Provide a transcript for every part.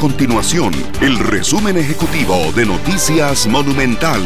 continuación el resumen ejecutivo de Noticias Monumental.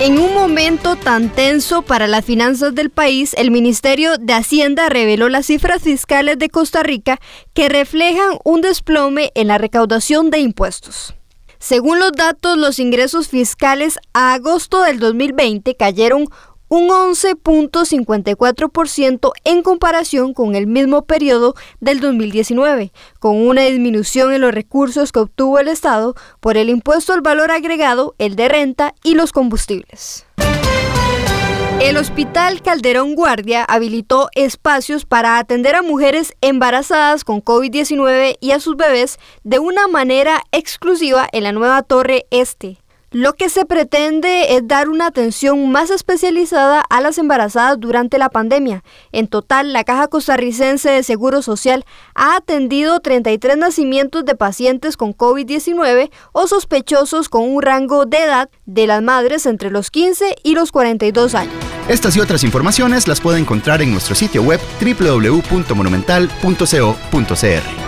En un momento tan tenso para las finanzas del país, el Ministerio de Hacienda reveló las cifras fiscales de Costa Rica que reflejan un desplome en la recaudación de impuestos. Según los datos, los ingresos fiscales a agosto del 2020 cayeron un 11.54% en comparación con el mismo periodo del 2019, con una disminución en los recursos que obtuvo el Estado por el impuesto al valor agregado, el de renta y los combustibles. El Hospital Calderón Guardia habilitó espacios para atender a mujeres embarazadas con COVID-19 y a sus bebés de una manera exclusiva en la nueva Torre Este. Lo que se pretende es dar una atención más especializada a las embarazadas durante la pandemia. En total, la Caja Costarricense de Seguro Social ha atendido 33 nacimientos de pacientes con COVID-19 o sospechosos con un rango de edad de las madres entre los 15 y los 42 años. Estas y otras informaciones las puede encontrar en nuestro sitio web www.monumental.co.cr.